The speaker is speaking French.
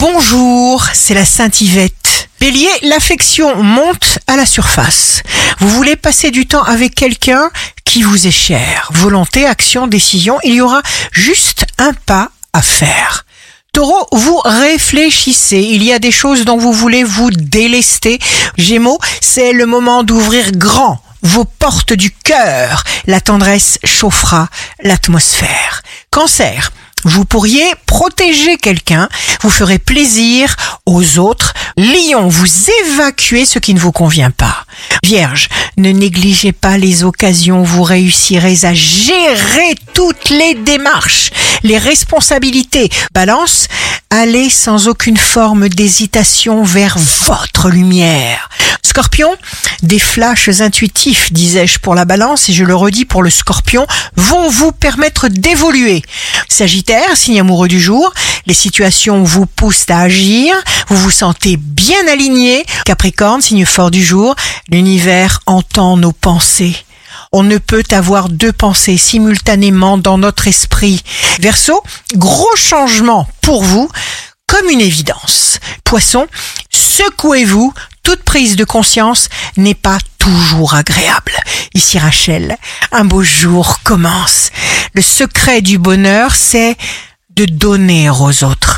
Bonjour, c'est la Sainte Yvette. Bélier, l'affection monte à la surface. Vous voulez passer du temps avec quelqu'un qui vous est cher. Volonté, action, décision, il y aura juste un pas à faire. Taureau, vous réfléchissez. Il y a des choses dont vous voulez vous délester. Gémeaux, c'est le moment d'ouvrir grand vos portes du cœur. La tendresse chauffera l'atmosphère. Cancer, vous pourriez protéger quelqu'un, vous ferez plaisir aux autres. Lion, vous évacuez ce qui ne vous convient pas. Vierge, ne négligez pas les occasions, vous réussirez à gérer toutes les démarches, les responsabilités. Balance, allez sans aucune forme d'hésitation vers votre lumière. Scorpion, des flashs intuitifs, disais-je pour la balance, et je le redis pour le scorpion, vont vous permettre d'évoluer. Sagittaire, signe amoureux du jour, les situations vous poussent à agir, vous vous sentez bien aligné. Capricorne, signe fort du jour, l'univers entend nos pensées. On ne peut avoir deux pensées simultanément dans notre esprit. Verseau, gros changement pour vous, comme une évidence. Poisson, secouez-vous, toute prise de conscience n'est pas toujours agréable. Ici Rachel, un beau jour commence. Le secret du bonheur, c'est de donner aux autres.